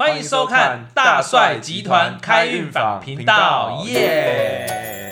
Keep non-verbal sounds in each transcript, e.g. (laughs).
欢迎收看大帅集团开运坊频道，耶！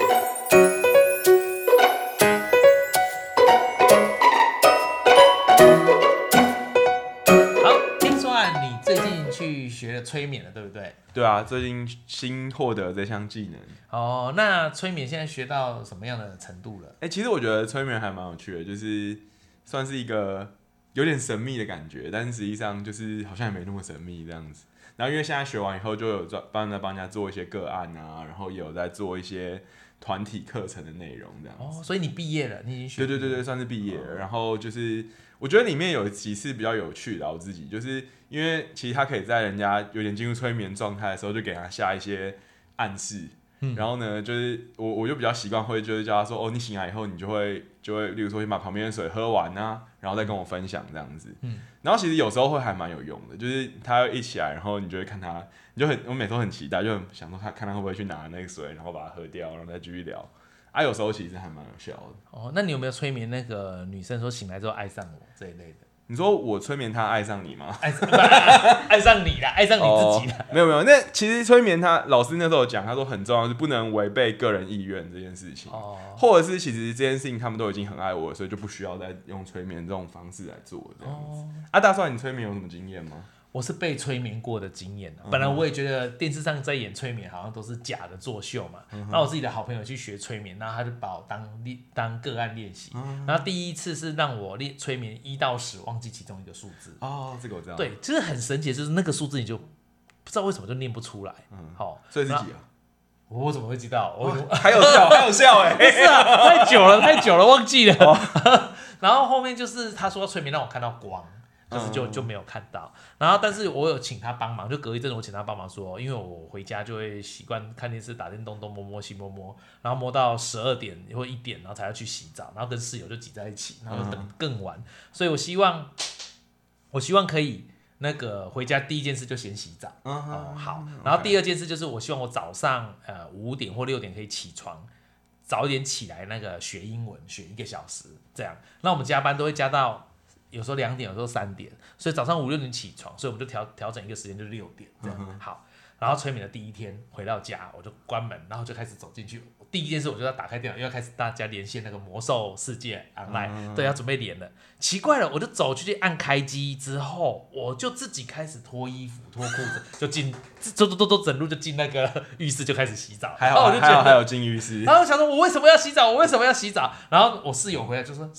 好，听说啊，你最近去学了催眠了，对不对？对啊，最近新获得这项技能。哦，那催眠现在学到什么样的程度了？哎、其实我觉得催眠还蛮有趣的，就是算是一个有点神秘的感觉，但是实际上就是好像也没那么神秘这样子。然后因为现在学完以后，就有在帮在帮人家做一些个案啊，然后也有在做一些团体课程的内容这样子。哦，所以你毕业了，你已经学对对对对，算是毕业了。然后就是我觉得里面有几次比较有趣的啊，我自己就是因为其实他可以在人家有点进入催眠状态的时候，就给他下一些暗示。嗯然后呢，就是我我就比较习惯会就是叫他说，哦，你醒来以后，你就会就会，例如说先把旁边的水喝完啊，然后再跟我分享这样子。嗯然后其实有时候会还蛮有用的，就是他一起来，然后你就会看他，你就很我每次都很期待，就很想说他看他会不会去拿那个水，然后把它喝掉，然后再继续聊。啊，有时候其实还蛮有效的。哦，那你有没有催眠那个女生说醒来之后爱上我这一类的？你说我催眠他爱上你吗？爱上 (laughs) 爱上你啦，爱上你自己啦。哦没有没有，那其实催眠他老师那时候讲，他说很重要是不能违背个人意愿这件事情，哦，或者是其实这件事情他们都已经很爱我了，所以就不需要再用催眠这种方式来做这样子。哦，啊，大帅，你催眠有什么经验吗？我是被催眠过的经验本来我也觉得电视上在演催眠好像都是假的作秀嘛。嗯然后我自己的好朋友去学催眠，然后他就把我当练当个案练习。嗯然后第一次是让我练催眠一到十，忘记其中一个数字。哦，这个我知道。，对，就是很神奇，就是那个数字你就不知道为什么就念不出来。嗯，好，所以是几啊？我怎么会知道？我还有笑，(laughs) 还有笑哎、不是啊，太久了，太久了，忘记了。哦 (laughs) 然后后面就是他说催眠让我看到光，就是就嗯就没有看到。然后但是我有请他帮忙，就隔一阵子我请他帮忙说，因为我回家就会习惯看电视、打电动，东摸摸西摸摸，然后摸到十二点或一点，然后才要去洗澡，然后跟室友就挤在一起，然后等更晚。所以我希望，我希望可以。那个回家第一件事就先洗澡，嗯哦，好。然后第二件事就是，我希望我早上呃五点或六点可以起床，早一点起来那个学英文，学一个小时这样。那我们加班都会加到有时候两点，有时候三点，所以早上五六点起床，所以我们就调调整一个时间，就是六点这样。好。然后催眠的第一天回到家，我就关门，然后就开始走进去。第一件事我就要打开电脑，又要开始大家连线那个魔兽世界 online，、对，要准备连了。奇怪了，我就走出去按开机之后，我就自己开始脱衣服、脱裤子，就进，走走走走，整路就进那个浴室就开始洗澡。还好我就觉得还有进浴室。然后我想说，我为什么要洗澡？我为什么要洗澡？然后我室友回来就说：“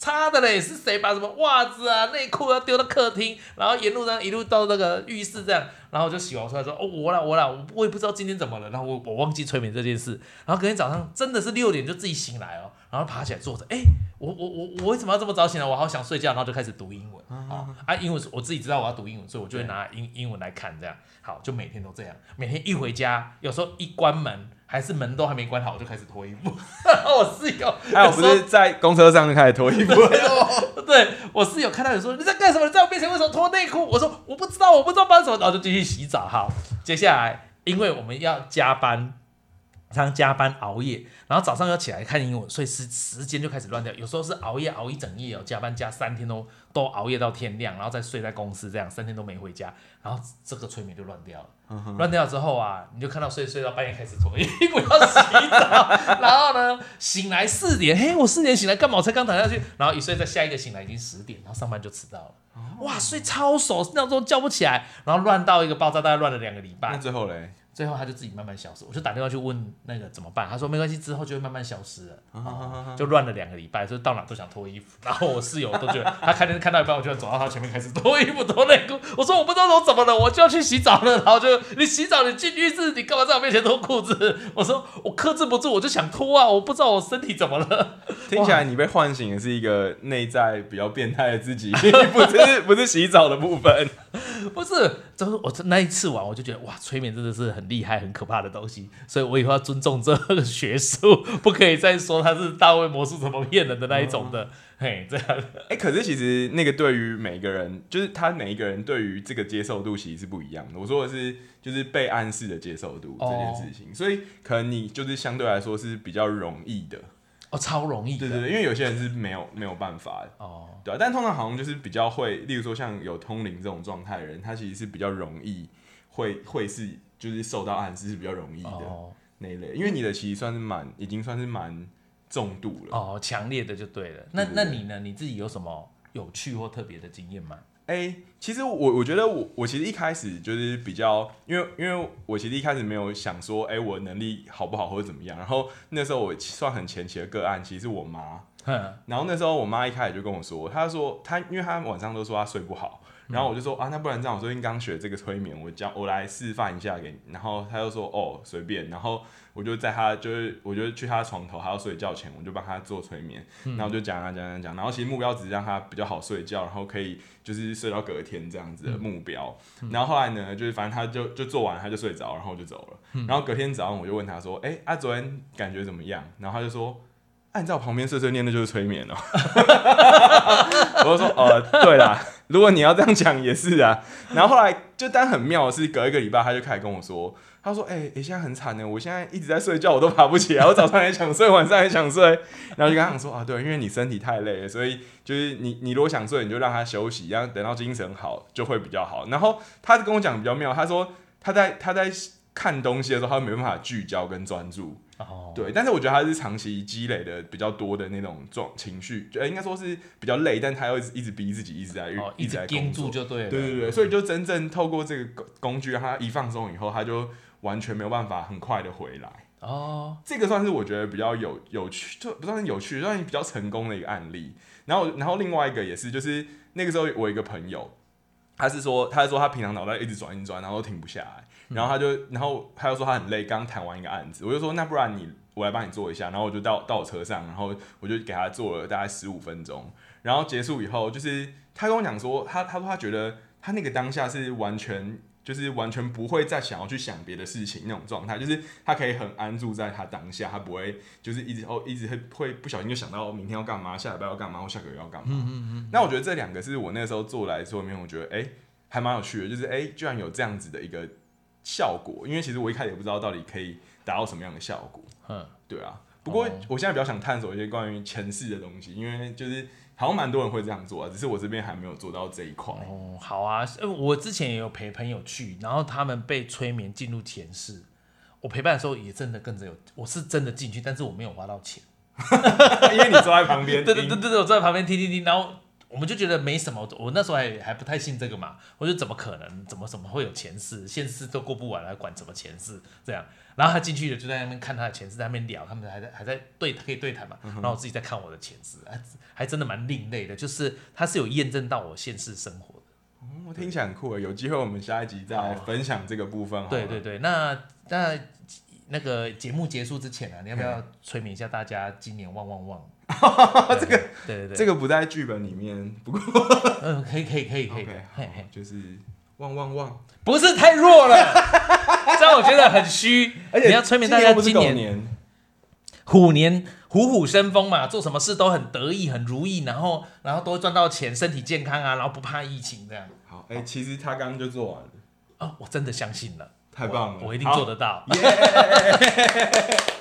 擦的嘞，是谁把什么袜子啊、内裤啊丢到客厅，然后沿路上一路到那个浴室这样。”然后我就洗完出来说：“哦，我啦我啦，我我也不知道今天怎么了。”然后我我忘记催眠这件事。然后隔天早上真的是六点就自己醒来哦，然后爬起来坐着，哎，我我我我为什么要这么早醒来？我好想睡觉，然后就开始读英文。哦啊，英文我自己知道我要读英文，所以我就会拿英英文来看，这样好，就每天都这样。每天一回家，有时候一关门，还是门都还没关好，我就开始脱衣服。(laughs) 我室友还有不是在公车上就开始脱衣服？(laughs) 对我室友看到你说你在干什么？你在我面前为什么脱内裤？我说我不知道，我不知道发生什么，然后就继续洗澡。好，接下来因为我们要加班。常常加班熬夜，然后早上要起来看英文，所以时时间就开始乱掉。有时候是熬夜熬一整夜哦，加班加三天都都熬夜到天亮，然后再睡在公司，这样三天都没回家，然后这个催眠就乱掉了。乱掉之后啊，你就看到睡睡到半夜开始脱衣服要洗澡，然后呢醒来四点，嘿，我四点醒来干嘛？我才刚躺下去，然后一睡再下一个醒来已经十点，然后上班就迟到了。哇，睡超熟，闹钟叫不起来，然后乱到一个爆炸，大概乱了两个礼拜那。最后嘞？最后他就自己慢慢消失，我就打电话去问那个怎么办，他说没关系，之后就会慢慢消失了，哦、就乱了两个礼拜，就是到哪都想脱衣服，然后我室友都觉得他看电视看到一半，我就走到他前面开始脱衣服脱内裤，我说我不知道我怎么了，我就要去洗澡了，然后就你洗澡你进浴室，你干嘛在我面前脱裤子？我说我克制不住，我就想脱啊，我不知道我身体怎么了，听起来你被唤醒的是一个内在比较变态的自己，(laughs) 不是不是洗澡的部分。(laughs) 不是，就是我那一次玩，我就觉得哇，催眠真的是很厉害、很可怕的东西，所以我以后要尊重这个学术，(laughs) 不可以再说他是大卫魔术怎么骗人的那一种的，嘿，这样。哎、可是其实那个对于每个人，就是他每一个人对于这个接受度其实是不一样的。我说的是，就是被暗示的接受度这件事情，所以可能你就是相对来说是比较容易的。哦，超容易的，对对对，因为有些人是没有没有办法的，哦，对啊，但通常好像就是比较会，例如说像有通灵这种状态的人，他其实是比较容易会会是就是受到暗示是比较容易的哦那一类，因为你的其实算是蛮已经算是蛮重度了。哦，强烈的就对了。那那你呢？你自己有什么有趣或特别的经验吗？哎、其实我我觉得我我其实一开始就是比较，因为因为我其实一开始没有想说，哎、我能力好不好或者怎么样。然后那时候我算很前期的个案，其实是我妈。哼，然后那时候我妈一开始就跟我说，她说她因为她晚上都说她睡不好，然后我就说啊，那不然这样，我最近刚学这个催眠，我教我来示范一下给你。然后他就说哦随便，然后我就在他就是我就去他床头，他要睡觉前，我就帮他做催眠，然后我就讲啊讲讲讲，然后其实目标只是让他比较好睡觉，然后可以就是睡到隔天这样子的目标。然后后来呢，就是反正他就就做完，他就睡着，然后我就走了。然后隔天早上我就问他说，哎、啊昨天感觉怎么样？然后他就说。啊，你在我旁边碎碎念，那就是催眠哦。(laughs) 我就说，呃，对啦，如果你要这样讲也是啊。然后后来就但很妙的是，隔一个礼拜他就开始跟我说，他说，哎、欸，现在很惨呢，我现在一直在睡觉，我都爬不起来，我早上也想睡，晚上也想睡。然后就跟他讲说，啊，对，因为你身体太累了，所以就是你你如果想睡，你就让他休息，然后等到精神好就会比较好。然后他就跟我讲比较妙，他说他在他在看东西的时候，他没办法聚焦跟专注。哦，对，但是我觉得他是长期积累的比较多的那种状情绪，就呃应该说是比较累，但他又一直逼自己一直在、哦，一直在盯。住就对了。对对对，所以就真正透过这个工工具，他一放松以后，他就完全没有办法很快的回来。哦，这个算是我觉得比较有有趣，就不算是有趣，算是比较成功的一个案例。然后，然后另外一个也是，就是那个时候我一个朋友，他是说，他是说他平常脑袋一直转一转，然后都停不下来，然后他就，然后他又说他很累，刚谈完一个案子，我就说那不然你我来帮你做一下，然后我就到到我车上，然后我就给他做了大概十五分钟，然后结束以后，就是他跟我讲说，他他说他觉得他那个当下是完全。就是完全不会再想要去想别的事情那种状态，就是他可以很安住在他当下，他不会就是一直哦一直会会不小心就想到明天要干嘛，下礼拜要干嘛，或下个月要干嘛。嗯嗯嗯，那我觉得这两个是我那时候做来说里面，我觉得哎、还蛮有趣的，就是哎、居然有这样子的一个效果，因为其实我一开始也不知道到底可以达到什么样的效果。嗯，对啊，不过哦我现在比较想探索一些关于前世的东西，因为就是好像蛮多人会这样做啊，只是我这边还没有做到这一块。哦，好啊，呃我之前也有陪朋友去，然后他们被催眠进入前世。我陪伴的时候也真的跟着有，我是真的进去，但是我没有花到钱。(laughs) 因为你坐在旁边，(laughs) 对对对对对，我坐在旁边听听听，然后我们就觉得没什么。我那时候还还不太信这个嘛，我就怎么可能，怎么怎么会有前世，现世都过不完，还管什么前世这样。然后他进去了，就在那边看他的前世，在那边聊，他们还在还在对可以对谈嘛。然后我自己在看我的前世，还还真的蛮另类的，就是他是有验证到我现世生活的。嗯我听起来很酷诶，有机会我们下一集再来分享这个部分。对对对，那那那个节目结束之前啊，你要不要催眠一下大家今年旺旺旺？(laughs) 这个对对对，这个不在剧本里面，不过嗯，可以可以可以可以。OK，嘿嘿，就是旺旺旺，不是太弱了，(laughs) 这样我觉得很虚。而且你要催眠大家今年年，虎年虎虎生风嘛，做什么事都很得意、很如意，然后然后都会赚到钱，身体健康啊，然后不怕疫情这样。好，哎、其实他刚刚就做完了，哦，我真的相信了，太棒了，我我一定做得到。耶 (laughs)